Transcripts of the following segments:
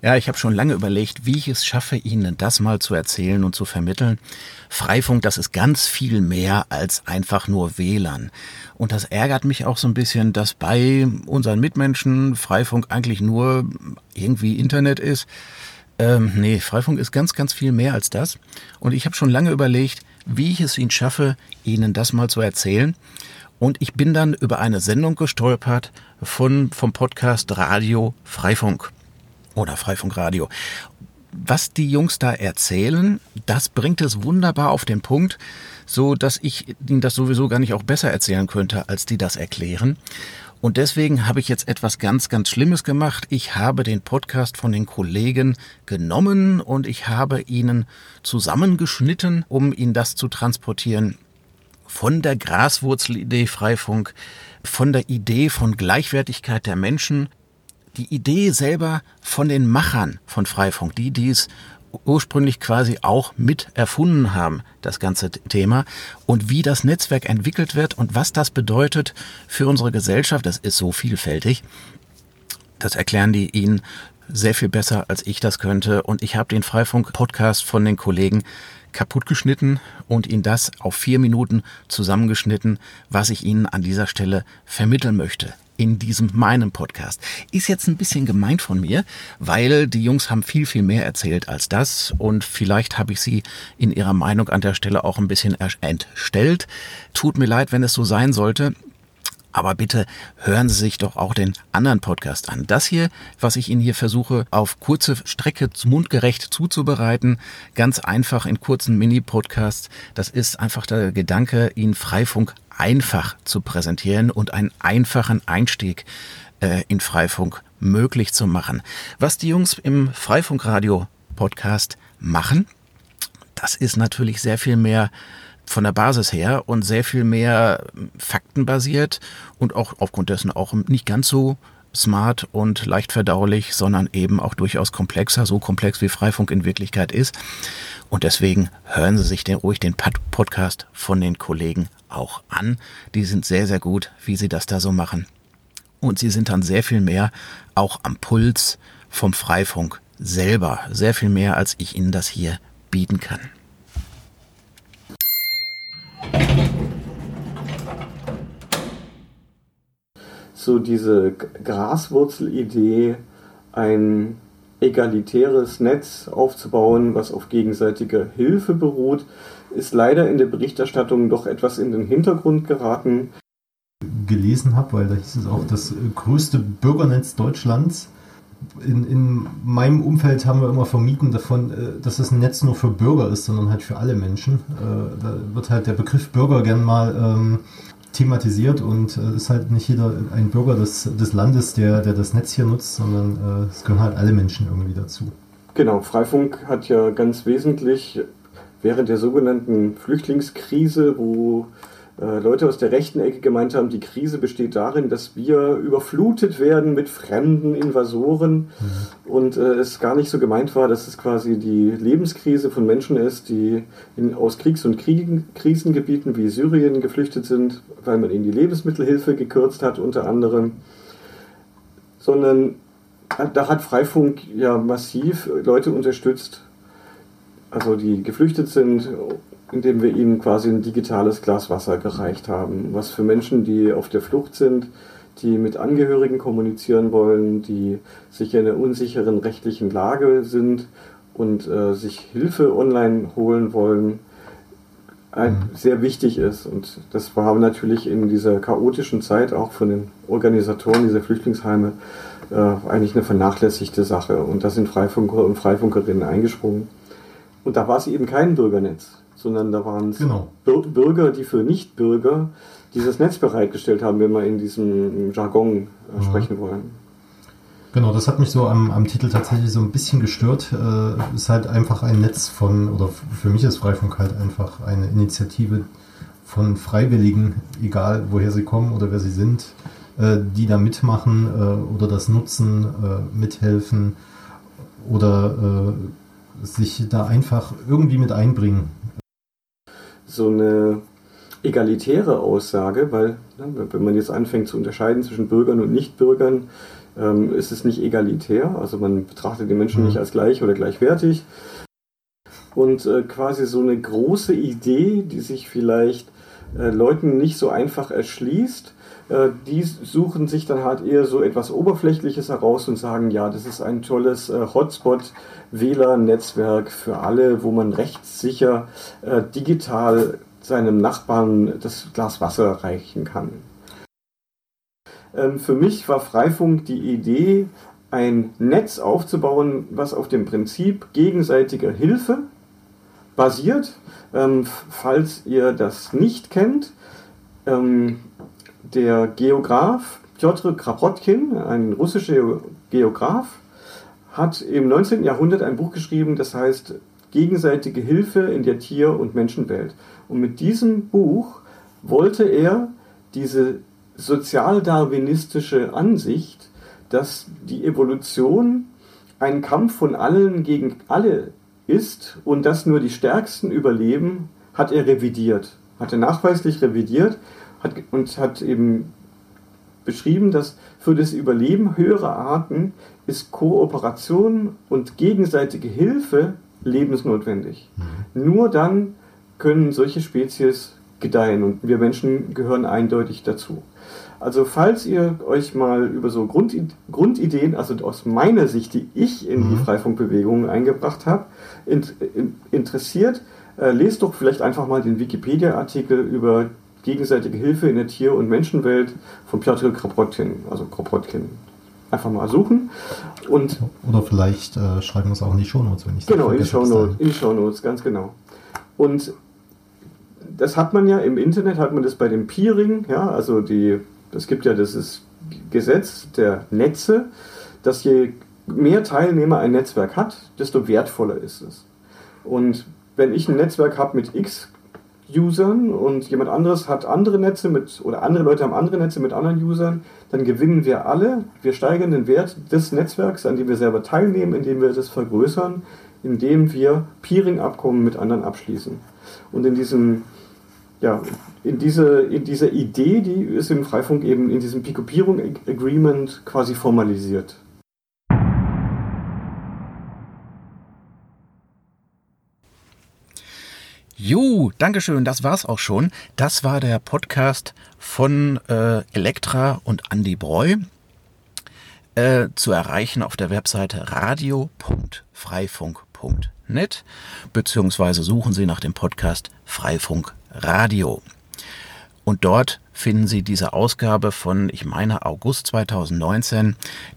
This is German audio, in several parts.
Ja, ich habe schon lange überlegt, wie ich es schaffe, Ihnen das mal zu erzählen und zu vermitteln. Freifunk, das ist ganz viel mehr als einfach nur WLAN. Und das ärgert mich auch so ein bisschen, dass bei unseren Mitmenschen Freifunk eigentlich nur irgendwie Internet ist. Ähm, nee, Freifunk ist ganz, ganz viel mehr als das. Und ich habe schon lange überlegt, wie ich es Ihnen schaffe, Ihnen das mal zu erzählen. Und ich bin dann über eine Sendung gestolpert von, vom Podcast Radio Freifunk oder Freifunkradio. Was die Jungs da erzählen, das bringt es wunderbar auf den Punkt, so dass ich Ihnen das sowieso gar nicht auch besser erzählen könnte, als die das erklären. Und deswegen habe ich jetzt etwas ganz, ganz Schlimmes gemacht. Ich habe den Podcast von den Kollegen genommen und ich habe ihnen zusammengeschnitten, um ihnen das zu transportieren. Von der Graswurzelidee Freifunk, von der Idee von Gleichwertigkeit der Menschen die Idee selber von den Machern von Freifunk, die dies ursprünglich quasi auch mit erfunden haben, das ganze Thema und wie das Netzwerk entwickelt wird und was das bedeutet für unsere Gesellschaft, das ist so vielfältig. Das erklären die Ihnen sehr viel besser, als ich das könnte. Und ich habe den Freifunk-Podcast von den Kollegen kaputt geschnitten und Ihnen das auf vier Minuten zusammengeschnitten, was ich Ihnen an dieser Stelle vermitteln möchte in diesem meinem Podcast. Ist jetzt ein bisschen gemeint von mir, weil die Jungs haben viel, viel mehr erzählt als das und vielleicht habe ich sie in ihrer Meinung an der Stelle auch ein bisschen entstellt. Tut mir leid, wenn es so sein sollte. Aber bitte hören Sie sich doch auch den anderen Podcast an. Das hier, was ich Ihnen hier versuche, auf kurze Strecke mundgerecht zuzubereiten, ganz einfach in kurzen Mini-Podcasts, das ist einfach der Gedanke, Ihnen Freifunk einfach zu präsentieren und einen einfachen Einstieg äh, in Freifunk möglich zu machen. Was die Jungs im Freifunkradio-Podcast machen, das ist natürlich sehr viel mehr von der Basis her und sehr viel mehr faktenbasiert und auch aufgrund dessen auch nicht ganz so smart und leicht verdaulich, sondern eben auch durchaus komplexer, so komplex wie Freifunk in Wirklichkeit ist. Und deswegen hören Sie sich den, ruhig den Podcast von den Kollegen auch an. Die sind sehr, sehr gut, wie sie das da so machen. Und sie sind dann sehr viel mehr auch am Puls vom Freifunk selber. Sehr viel mehr, als ich Ihnen das hier bieten kann. So diese Graswurzelidee, ein egalitäres Netz aufzubauen, was auf gegenseitiger Hilfe beruht, ist leider in der Berichterstattung doch etwas in den Hintergrund geraten. Gelesen habe, weil da hieß es auch das größte Bürgernetz Deutschlands. In, in meinem Umfeld haben wir immer vermieden davon, äh, dass es ein Netz nur für Bürger ist, sondern halt für alle Menschen. Äh, da wird halt der Begriff Bürger gern mal ähm, thematisiert und äh, ist halt nicht jeder ein Bürger des, des Landes, der, der das Netz hier nutzt, sondern äh, es gehören halt alle Menschen irgendwie dazu. Genau, Freifunk hat ja ganz wesentlich während der sogenannten Flüchtlingskrise, wo Leute aus der rechten Ecke gemeint haben, die Krise besteht darin, dass wir überflutet werden mit fremden Invasoren mhm. und äh, es gar nicht so gemeint war, dass es quasi die Lebenskrise von Menschen ist, die in, aus Kriegs- und Kriegen, Krisengebieten wie Syrien geflüchtet sind, weil man ihnen die Lebensmittelhilfe gekürzt hat unter anderem, sondern äh, da hat Freifunk ja massiv Leute unterstützt, also die geflüchtet sind indem wir ihnen quasi ein digitales Glas Wasser gereicht haben, was für Menschen, die auf der Flucht sind, die mit Angehörigen kommunizieren wollen, die sich in einer unsicheren rechtlichen Lage sind und äh, sich Hilfe online holen wollen, mhm. sehr wichtig ist. Und das war natürlich in dieser chaotischen Zeit auch von den Organisatoren dieser Flüchtlingsheime äh, eigentlich eine vernachlässigte Sache. Und da sind Freifunker und Freifunkerinnen eingesprungen. Und da war es eben kein Bürgernetz sondern da waren es genau. Bürger, die für Nichtbürger dieses Netz bereitgestellt haben, wenn wir in diesem Jargon äh, sprechen wollen. Genau, das hat mich so am, am Titel tatsächlich so ein bisschen gestört. Äh, ist halt einfach ein Netz von, oder für mich ist Freifunk halt einfach eine Initiative von Freiwilligen, egal woher sie kommen oder wer sie sind, äh, die da mitmachen äh, oder das nutzen, äh, mithelfen oder äh, sich da einfach irgendwie mit einbringen so eine egalitäre Aussage, weil ne, wenn man jetzt anfängt zu unterscheiden zwischen Bürgern und Nichtbürgern, ähm, ist es nicht egalitär, also man betrachtet die Menschen nicht als gleich oder gleichwertig. Und äh, quasi so eine große Idee, die sich vielleicht äh, Leuten nicht so einfach erschließt, die suchen sich dann halt eher so etwas Oberflächliches heraus und sagen, ja, das ist ein tolles äh, Hotspot-WLAN-Netzwerk für alle, wo man rechtssicher äh, digital seinem Nachbarn das Glas Wasser reichen kann. Ähm, für mich war Freifunk die Idee, ein Netz aufzubauen, was auf dem Prinzip gegenseitiger Hilfe basiert. Ähm, falls ihr das nicht kennt, ähm, der Geograf Piotr Kropotkin, ein russischer Geograf, hat im 19. Jahrhundert ein Buch geschrieben, das heißt Gegenseitige Hilfe in der Tier- und Menschenwelt. Und mit diesem Buch wollte er diese sozialdarwinistische Ansicht, dass die Evolution ein Kampf von allen gegen alle ist und dass nur die Stärksten überleben, hat er revidiert. Hat er nachweislich revidiert hat, und hat eben beschrieben, dass für das Überleben höherer Arten ist Kooperation und gegenseitige Hilfe lebensnotwendig. Mhm. Nur dann können solche Spezies gedeihen und wir Menschen gehören eindeutig dazu. Also falls ihr euch mal über so Grundideen, also aus meiner Sicht, die ich in die mhm. Freifunkbewegung eingebracht habe, interessiert, äh, lest doch vielleicht einfach mal den Wikipedia-Artikel über gegenseitige Hilfe in der Tier- und Menschenwelt von Piotr Kropotkin, also Kropotkin. Einfach mal suchen. Und Oder vielleicht äh, schreiben wir es auch in die Shownotes, wenn ich Genau, in die Shownotes, in die Shownotes, ganz genau. Und das hat man ja im Internet, hat man das bei dem Peering, ja, also die, es gibt ja dieses Gesetz der Netze, dass je mehr Teilnehmer ein Netzwerk hat, desto wertvoller ist es. Und wenn ich ein Netzwerk habe mit x Usern und jemand anderes hat andere Netze mit, oder andere Leute haben andere Netze mit anderen Usern, dann gewinnen wir alle, wir steigern den Wert des Netzwerks, an dem wir selber teilnehmen, indem wir das vergrößern, indem wir Peering-Abkommen mit anderen abschließen. Und in diesem, ja, in, diese, in dieser Idee, die ist im Freifunk eben in diesem Picopierung-Agreement quasi formalisiert. Jo, Dankeschön, das war's auch schon. Das war der Podcast von äh, Elektra und Andy Breu. Äh, zu erreichen auf der Webseite radio.freifunk.net beziehungsweise suchen Sie nach dem Podcast Freifunk Radio. Und dort finden Sie diese Ausgabe von, ich meine, August 2019,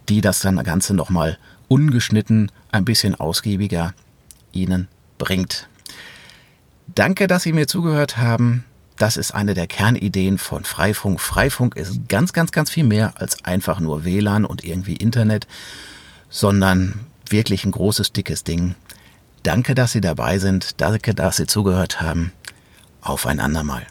die das dann Ganze nochmal ungeschnitten, ein bisschen ausgiebiger Ihnen bringt. Danke, dass Sie mir zugehört haben. Das ist eine der Kernideen von Freifunk. Freifunk ist ganz, ganz, ganz viel mehr als einfach nur WLAN und irgendwie Internet, sondern wirklich ein großes, dickes Ding. Danke, dass Sie dabei sind. Danke, dass Sie zugehört haben. Auf ein andermal.